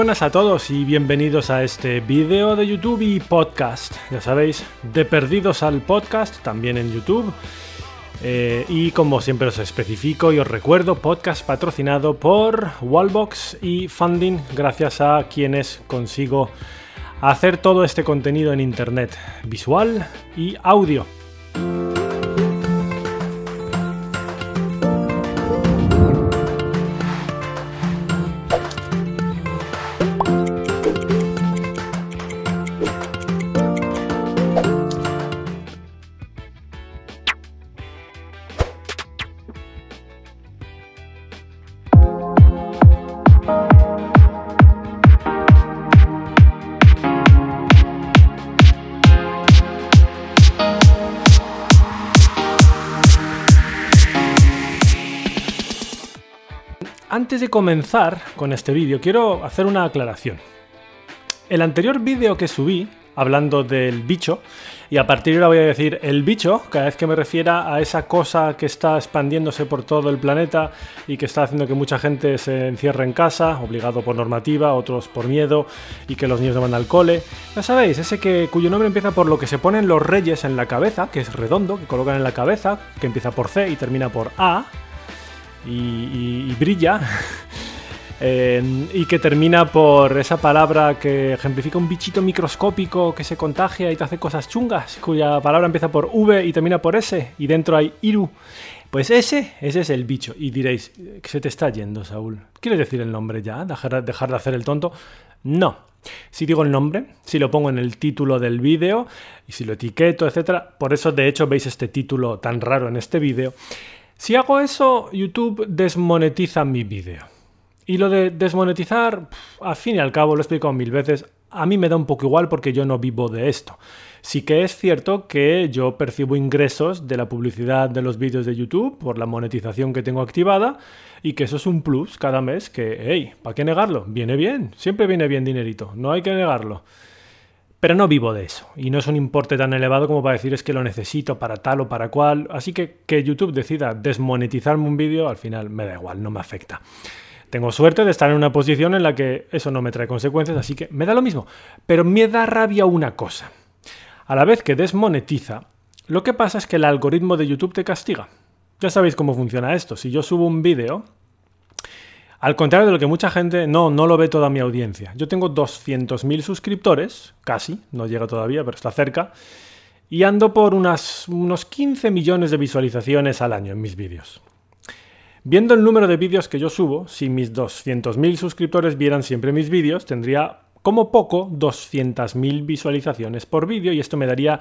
Buenas a todos y bienvenidos a este vídeo de YouTube y podcast. Ya sabéis, de perdidos al podcast, también en YouTube. Eh, y como siempre os especifico y os recuerdo, podcast patrocinado por Wallbox y Funding, gracias a quienes consigo hacer todo este contenido en Internet, visual y audio. Antes de comenzar con este vídeo, quiero hacer una aclaración. El anterior vídeo que subí, hablando del bicho, y a partir de ahora voy a decir el bicho, cada vez que me refiera a esa cosa que está expandiéndose por todo el planeta y que está haciendo que mucha gente se encierre en casa, obligado por normativa, otros por miedo, y que los niños no van al cole. Ya sabéis, ese que, cuyo nombre empieza por lo que se ponen los reyes en la cabeza, que es redondo, que colocan en la cabeza, que empieza por C y termina por A y, brilla. Eh, y que termina por esa palabra que ejemplifica un bichito microscópico que se contagia y te hace cosas chungas, cuya palabra empieza por V y termina por S, y dentro hay Iru. Pues ese, ese es el bicho. Y diréis, ¿qué se te está yendo, Saúl? ¿Quieres decir el nombre ya? ¿Dejar, dejar de hacer el tonto? No. Si digo el nombre, si lo pongo en el título del vídeo y si lo etiqueto, etc. Por eso, de hecho, veis este título tan raro en este vídeo. Si hago eso, YouTube desmonetiza mi vídeo. Y lo de desmonetizar, al fin y al cabo, lo he explicado mil veces, a mí me da un poco igual porque yo no vivo de esto. Sí que es cierto que yo percibo ingresos de la publicidad de los vídeos de YouTube por la monetización que tengo activada y que eso es un plus cada mes que, hey, ¿para qué negarlo? Viene bien, siempre viene bien dinerito, no hay que negarlo. Pero no vivo de eso, y no es un importe tan elevado como para decir es que lo necesito para tal o para cual, así que que YouTube decida desmonetizarme un vídeo, al final me da igual, no me afecta. Tengo suerte de estar en una posición en la que eso no me trae consecuencias, así que me da lo mismo. Pero me da rabia una cosa. A la vez que desmonetiza, lo que pasa es que el algoritmo de YouTube te castiga. Ya sabéis cómo funciona esto. Si yo subo un vídeo, al contrario de lo que mucha gente, no, no lo ve toda mi audiencia. Yo tengo 200.000 suscriptores, casi, no llega todavía, pero está cerca, y ando por unas, unos 15 millones de visualizaciones al año en mis vídeos. Viendo el número de vídeos que yo subo, si mis 200.000 suscriptores vieran siempre mis vídeos, tendría como poco 200.000 visualizaciones por vídeo y esto me daría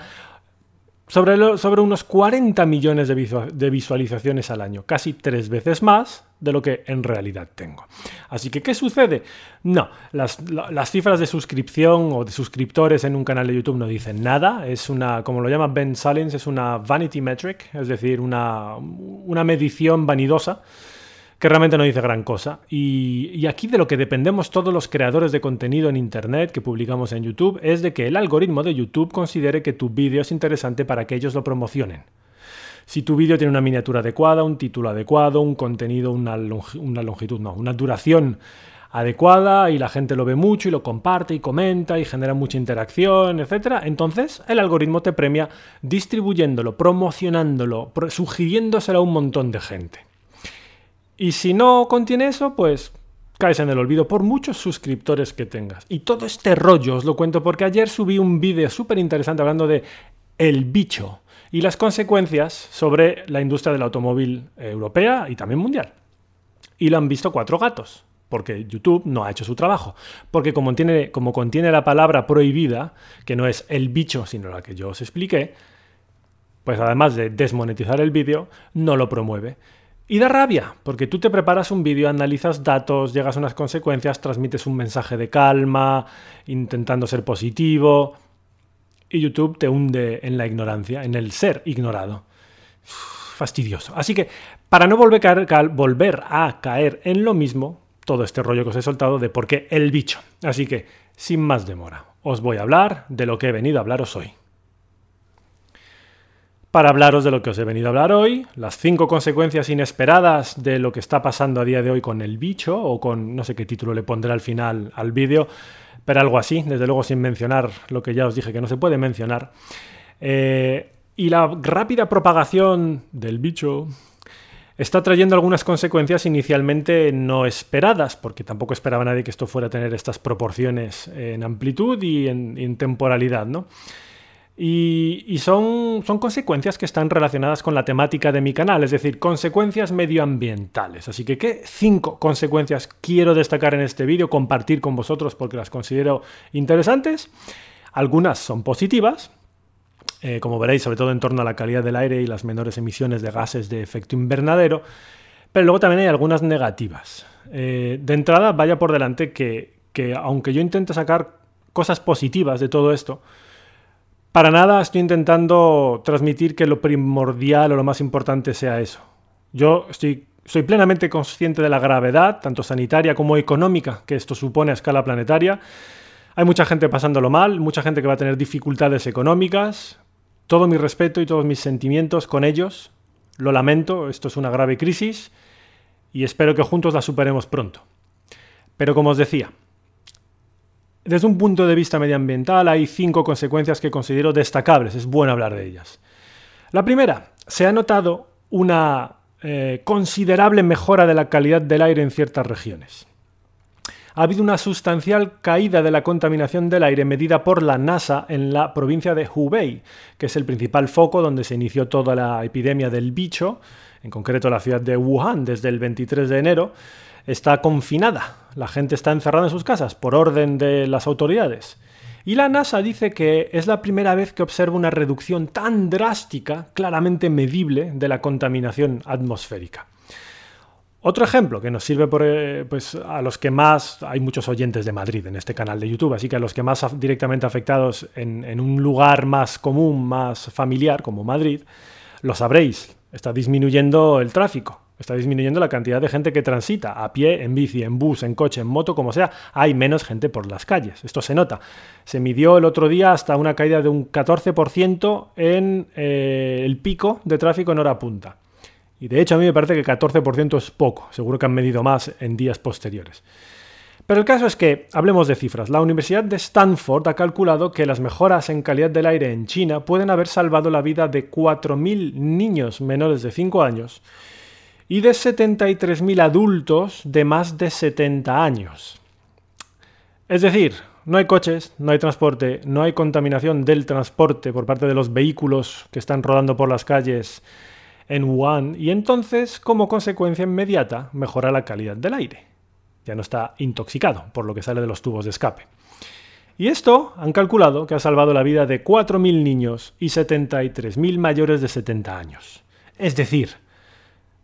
sobre, unos 40 millones de, visualizaciones al año, casi tres veces más de lo que en realidad tengo. Así que, ¿qué sucede? No, las, cifras de suscripción o de suscriptores en un canal de YouTube no dicen nada. Es una, como lo llama Ben Salins, es una vanity metric, es decir, una medición vanidosa que realmente no dice gran cosa. Y, aquí de lo que dependemos todos los creadores de contenido en Internet que publicamos en YouTube es de que el algoritmo de YouTube considere que tu vídeo es interesante para que ellos lo promocionen. Si tu vídeo tiene una miniatura adecuada, un título adecuado, un contenido, una, una longitud, no, una duración adecuada y la gente lo ve mucho y lo comparte y comenta y genera mucha interacción, etc. Entonces el algoritmo te premia distribuyéndolo, promocionándolo, sugiriéndoselo a un montón de gente. Y si no contiene eso, pues caes en el olvido por muchos suscriptores que tengas. Y todo este rollo os lo cuento porque ayer subí un vídeo súper interesante hablando de el bicho y las consecuencias sobre la industria del automóvil europea y también mundial. Y lo han visto cuatro gatos, porque YouTube no ha hecho su trabajo. Porque como contiene la palabra prohibida, que no es el bicho, sino la que yo os expliqué, pues además de desmonetizar el vídeo, no lo promueve. Y da rabia, porque tú te preparas un vídeo, analizas datos, llegas a unas consecuencias, transmites un mensaje de calma, intentando ser positivo, y YouTube te hunde en la ignorancia, en el ser ignorado. fastidioso. Así que, para no volver a, caer, volver a caer en lo mismo, todo este rollo que os he soltado de por qué el bicho. Así que, sin más demora, os voy a hablar de lo que he venido a hablaros hoy. Para hablaros de lo que os he venido a hablar hoy, las cinco consecuencias inesperadas de lo que está pasando a día de hoy con el bicho, o con no sé qué título le pondré al final al vídeo, pero algo así, desde luego sin mencionar lo que ya os dije que no se puede mencionar. Eh, y la rápida propagación del bicho está trayendo algunas consecuencias inicialmente no esperadas, porque tampoco esperaba nadie que esto fuera a tener estas proporciones en amplitud y en, en temporalidad, ¿no? Y, son, son, consecuencias que están relacionadas con la temática de mi canal, es decir, consecuencias medioambientales. Así que, ¿qué cinco consecuencias quiero destacar en este vídeo, compartir con vosotros porque las considero interesantes? Algunas son positivas, eh, como veréis, sobre todo en torno a la calidad del aire y las menores emisiones de gases de efecto invernadero, pero luego también hay algunas negativas. Eh, de entrada, vaya por delante que, que aunque yo intente sacar cosas positivas de todo esto, para nada estoy intentando transmitir que lo primordial o lo más importante sea eso. Yo estoy, soy plenamente consciente de la gravedad, tanto sanitaria como económica, que esto supone a escala planetaria. Hay mucha gente pasándolo mal, mucha gente que va a tener dificultades económicas. Todo mi respeto y todos mis sentimientos con ellos. Lo lamento, esto es una grave crisis y espero que juntos la superemos pronto. Pero como os decía, desde un punto de vista medioambiental hay cinco consecuencias que considero destacables, es bueno hablar de ellas. La primera, se ha notado una eh, considerable mejora de la calidad del aire en ciertas regiones. Ha habido una sustancial caída de la contaminación del aire medida por la NASA en la provincia de Hubei, que es el principal foco donde se inició toda la epidemia del bicho, en concreto la ciudad de Wuhan desde el 23 de enero, está confinada. La gente está encerrada en sus casas por orden de las autoridades. Y la NASA dice que es la primera vez que observa una reducción tan drástica, claramente medible, de la contaminación atmosférica. Otro ejemplo que nos sirve eh, pues, a los que más, hay muchos oyentes de Madrid en este canal de YouTube, así que a los que más directamente afectados en un lugar más común, más familiar, como Madrid, lo sabréis, está disminuyendo el tráfico. Está disminuyendo la cantidad de gente que transita a pie, en bici, en bus, en coche, en moto, como sea. Hay menos gente por las calles. Esto se nota. Se midió el otro día hasta una caída de un 14% en eh, el pico de tráfico en hora punta. Y de hecho a mí me parece que 14% es poco. Seguro que han medido más en días posteriores. Pero el caso es que, hablemos de cifras, la Universidad de Stanford ha calculado que las mejoras en calidad del aire en China pueden haber salvado la vida de 4.000 niños menores de 5 años y de 73.000 adultos de más de 70 años. Es decir, no hay coches, no hay transporte, no hay contaminación del transporte por parte de los vehículos que están rodando por las calles en Wuhan y entonces, como consecuencia inmediata, mejora la calidad del aire. Ya no está intoxicado por lo que sale de los tubos de escape. Y esto han calculado que ha salvado la vida de 4.000 niños y 73.000 mayores de 70 años. Es decir,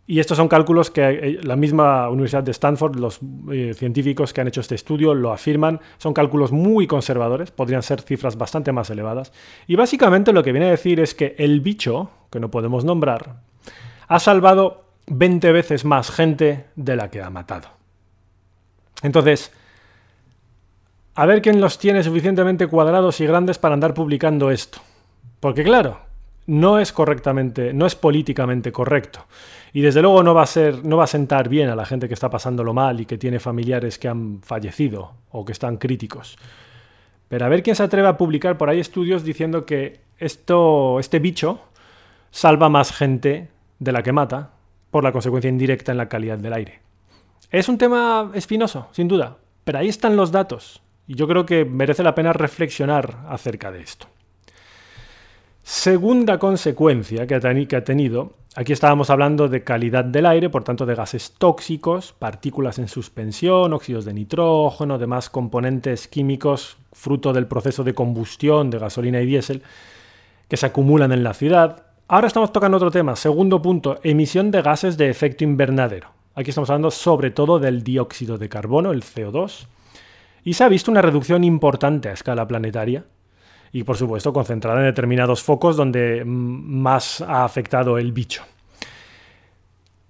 y estos son cálculos que eh, la misma Universidad de Stanford, los eh, científicos que han hecho este estudio lo afirman, son cálculos muy conservadores, podrían ser cifras bastante más elevadas. Y básicamente lo que viene a decir es que el bicho, que no podemos nombrar, ha salvado 20 veces más gente de la que ha matado. Entonces, a ver quién los tiene suficientemente cuadrados y grandes para andar publicando esto. Porque claro, no es correctamente, no es políticamente correcto. Y desde luego no va a ser, no va a sentar bien a la gente que está pasándolo mal y que tiene familiares que han fallecido o que están críticos. Pero a ver quién se atreve a publicar por ahí estudios diciendo que esto, este bicho salva más gente de la que mata por la consecuencia indirecta en la calidad del aire. Es un tema espinoso, sin duda, pero ahí están los datos y yo creo que merece la pena reflexionar acerca de esto. Segunda consecuencia que ha, tenido, aquí estábamos hablando de calidad del aire, por tanto de gases tóxicos, partículas en suspensión, óxidos de nitrógeno, demás componentes químicos fruto del proceso de combustión de gasolina y diésel que se acumulan en la ciudad. Ahora estamos tocando otro tema, segundo punto, emisión de gases de efecto invernadero. Aquí estamos hablando sobre todo del dióxido de carbono, el CO2, y se ha visto una reducción importante a escala planetaria y por supuesto concentrada en determinados focos donde más ha afectado el bicho.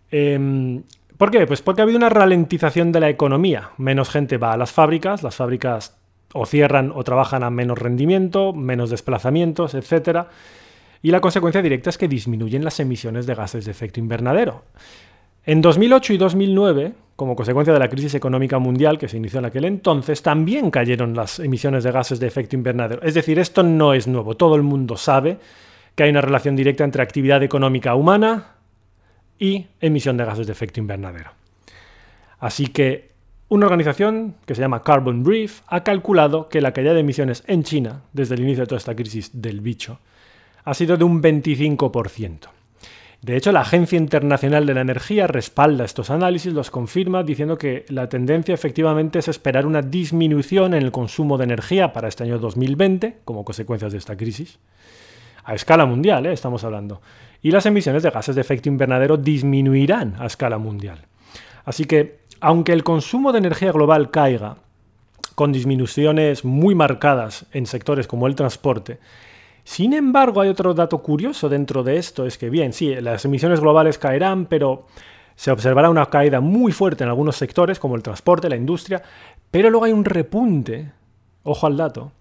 Em, ¿Por qué? Pues porque ha habido una ralentización de la economía. Menos gente va a las fábricas, las fábricas o cierran o trabajan a menos rendimiento, menos desplazamientos, etc. Y la consecuencia directa es que disminuyen las emisiones de gases de efecto invernadero. En 2008 y 2009, como consecuencia de la crisis económica mundial que se inició en aquel entonces, también cayeron las emisiones de gases de efecto invernadero. Es decir, esto no es nuevo. Todo el mundo sabe que hay una relación directa entre actividad económica humana y emisión de gases de efecto invernadero. Así que una organización que se llama Carbon Brief ha calculado que la caída de emisiones en China, desde el inicio de toda esta crisis del bicho, ha sido de un 25%. De hecho, la Agencia Internacional de la Energía respalda estos análisis, los confirma, diciendo que la tendencia efectivamente es esperar una disminución en el consumo de energía para este año 2020, como consecuencias de esta crisis. A escala mundial, ¿eh? estamos hablando. Y las emisiones de gases de efecto invernadero disminuirán a escala mundial. Así que aunque el consumo de energía global caiga, con disminuciones muy marcadas en sectores como el transporte, sin embargo hay otro dato curioso dentro de esto, es que bien, sí, las emisiones globales caerán, pero se observará una caída muy fuerte en algunos sectores como el transporte, la industria, pero luego hay un repunte, ojo al dato,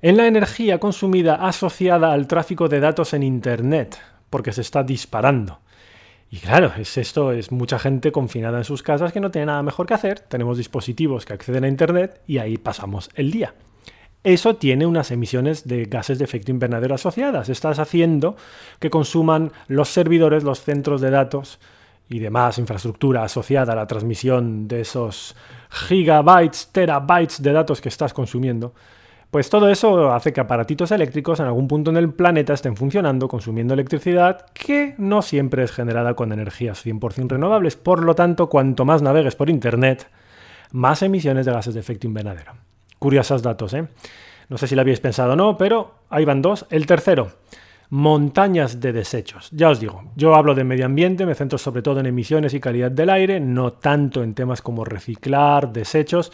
en la energía consumida asociada al tráfico de datos en Internet, porque se está disparando. Y claro, es esto, es mucha gente confinada en sus casas que no tiene nada mejor que hacer, tenemos dispositivos que acceden a Internet y ahí pasamos el día. Eso tiene unas emisiones de gases de efecto invernadero asociadas. Estás haciendo que consuman los servidores, los centros de datos y demás infraestructura asociada a la transmisión de esos gigabytes, terabytes de datos que estás consumiendo pues todo eso hace que aparatitos eléctricos en algún punto en el planeta estén funcionando, consumiendo electricidad que no siempre es generada con energías 100% renovables. Por lo tanto, cuanto más navegues por Internet, más emisiones de gases de efecto invernadero. Curiosos datos, ¿eh? No sé si lo habéis pensado o no, pero ahí van dos. El tercero, montañas de desechos. Ya os digo, yo hablo de medio ambiente, me centro sobre todo en emisiones y calidad del aire, no tanto en temas como reciclar, desechos,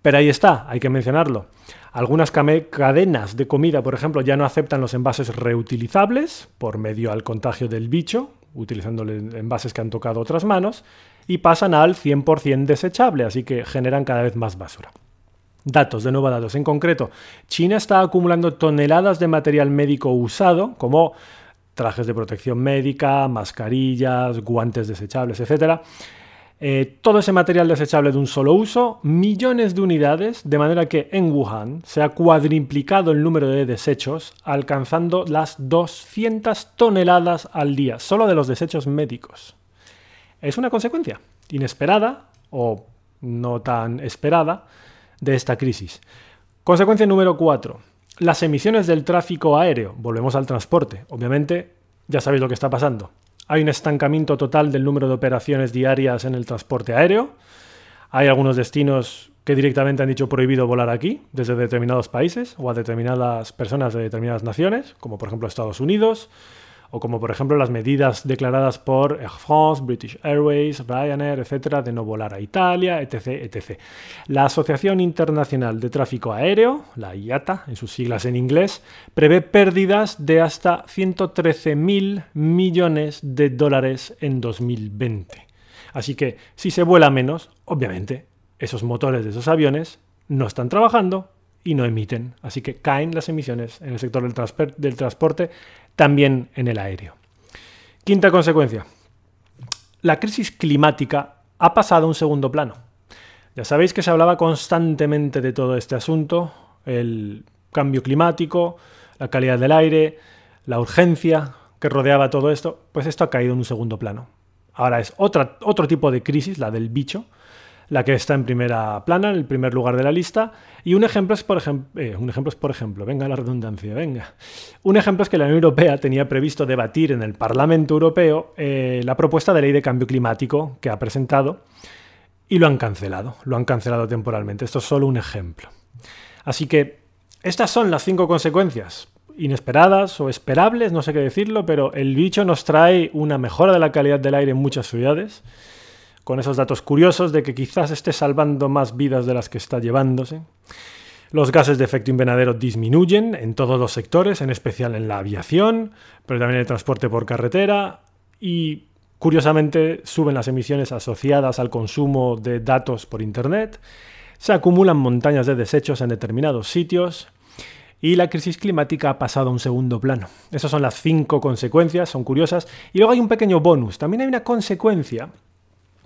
pero ahí está, hay que mencionarlo. Algunas cadenas de comida, por ejemplo, ya no aceptan los envases reutilizables por medio al contagio del bicho, utilizando envases que han tocado otras manos, y pasan al 100% desechable, así que generan cada vez más basura. Datos, de nuevo datos. En concreto, China está acumulando toneladas de material médico usado, como trajes de protección médica, mascarillas, guantes desechables, etc., eh, todo ese material desechable de un solo uso, millones de unidades, de manera que en Wuhan se ha cuadriplicado el número de desechos, alcanzando las 200 toneladas al día, solo de los desechos médicos. Es una consecuencia inesperada o no tan esperada de esta crisis. Consecuencia número 4. Las emisiones del tráfico aéreo. Volvemos al transporte. Obviamente, ya sabéis lo que está pasando. Hay un estancamiento total del número de operaciones diarias en el transporte aéreo. Hay algunos destinos que directamente han dicho prohibido volar aquí, desde determinados países o a determinadas personas de determinadas naciones, como por ejemplo Estados Unidos, o como por ejemplo las medidas declaradas por Air France, British Airways, Ryanair, etcétera, de no volar a Italia, etc, etc. La Asociación Internacional de Tráfico Aéreo, la IATA, en sus siglas en inglés, prevé pérdidas de hasta 113.000 millones de dólares en 2020. Así que si se vuela menos, obviamente esos motores de esos aviones no están trabajando y no emiten. Así que caen las emisiones en el sector del, del transporte también en el aéreo. Quinta consecuencia. La crisis climática ha pasado a un segundo plano. Ya sabéis que se hablaba constantemente de todo este asunto, el cambio climático, la calidad del aire, la urgencia que rodeaba todo esto, pues esto ha caído en un segundo plano. Ahora es otro tipo de crisis, la del bicho, la que está en primera plana, en el primer lugar de la lista. Y un ejemplo es, por ejemplo, eh, un ejemplo es, por ejemplo, venga la redundancia, venga. Un ejemplo es que la Unión Europea tenía previsto debatir en el Parlamento Europeo eh, la propuesta de ley de cambio climático que ha presentado y lo han cancelado, lo han cancelado temporalmente. Esto es solo un ejemplo. Así que estas son las cinco consecuencias inesperadas o esperables, no sé qué decirlo, pero el bicho nos trae una mejora de la calidad del aire en muchas ciudades con esos datos curiosos de que quizás esté salvando más vidas de las que está llevándose. Los gases de efecto invernadero disminuyen en todos los sectores, en especial en la aviación, pero también en el transporte por carretera y curiosamente suben las emisiones asociadas al consumo de datos por Internet. Se acumulan montañas de desechos en determinados sitios y la crisis climática ha pasado a un segundo plano. Esas son las cinco consecuencias, son curiosas. Y luego hay un pequeño bonus. También hay una consecuencia,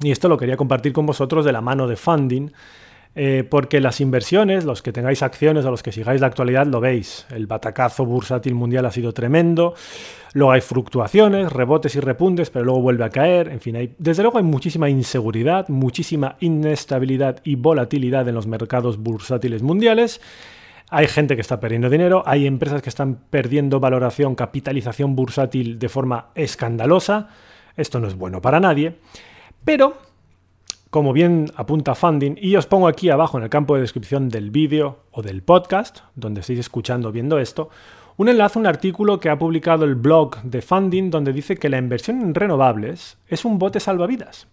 y esto lo quería compartir con vosotros de la mano de funding, eh, porque las inversiones, los que tengáis acciones o los que sigáis la actualidad, lo veis. El batacazo bursátil mundial ha sido tremendo. Luego hay fluctuaciones, rebotes y repuntes, pero luego vuelve a caer. En fin, hay, desde luego hay muchísima inseguridad, muchísima inestabilidad y volatilidad en los mercados bursátiles mundiales. Hay gente que está perdiendo dinero, hay empresas que están perdiendo valoración, capitalización bursátil de forma escandalosa. Esto no es bueno para nadie. Pero, como bien apunta Funding, y os pongo aquí abajo en el campo de descripción del vídeo o del podcast, donde estáis escuchando viendo esto, un enlace a un artículo que ha publicado el blog de Funding donde dice que la inversión en renovables es un bote salvavidas.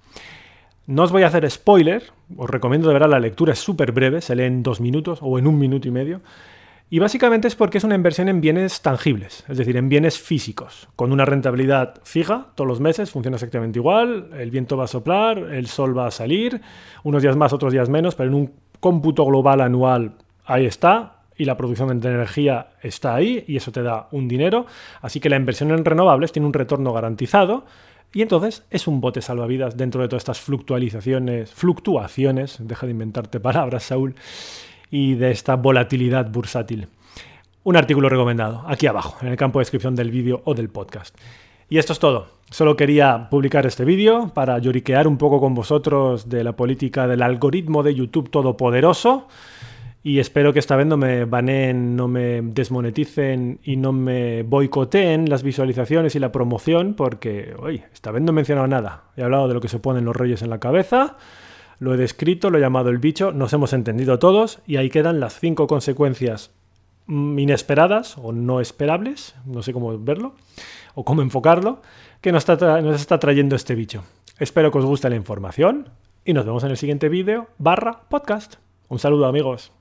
No os voy a hacer spoiler, os recomiendo de verdad la lectura, es súper breve, se lee en dos minutos o en un minuto y medio. Y básicamente es porque es una inversión en bienes tangibles, es decir, en bienes físicos, con una rentabilidad fija todos los meses, funciona exactamente igual, el viento va a soplar, el sol va a salir, unos días más, otros días menos, pero en un cómputo global anual ahí está, y la producción de energía está ahí, y eso te da un dinero, así que la inversión en renovables tiene un retorno garantizado, y entonces es un bote salvavidas dentro de todas estas fluctuaciones, fluctuaciones, deja de inventarte palabras, Saúl, y de esta volatilidad bursátil. Un artículo recomendado, aquí abajo, en el campo de descripción del vídeo o del podcast. Y esto es todo. Solo quería publicar este vídeo para lloriquear un poco con vosotros de la política del algoritmo de YouTube todopoderoso y espero que esta vez no me baneen, no me desmoneticen y no me boicoteen las visualizaciones y la promoción, porque, oye, esta vez no he mencionado nada. He hablado de lo que se ponen los reyes en la cabeza, lo he descrito, lo he llamado el bicho, nos hemos entendido todos y ahí quedan las cinco consecuencias mm, inesperadas o no esperables, no sé cómo verlo o cómo enfocarlo, que nos está, nos está trayendo este bicho. Espero que os guste la información y nos vemos en el siguiente vídeo barra podcast. Un saludo amigos.